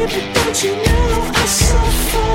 Baby, don't you know I suffer?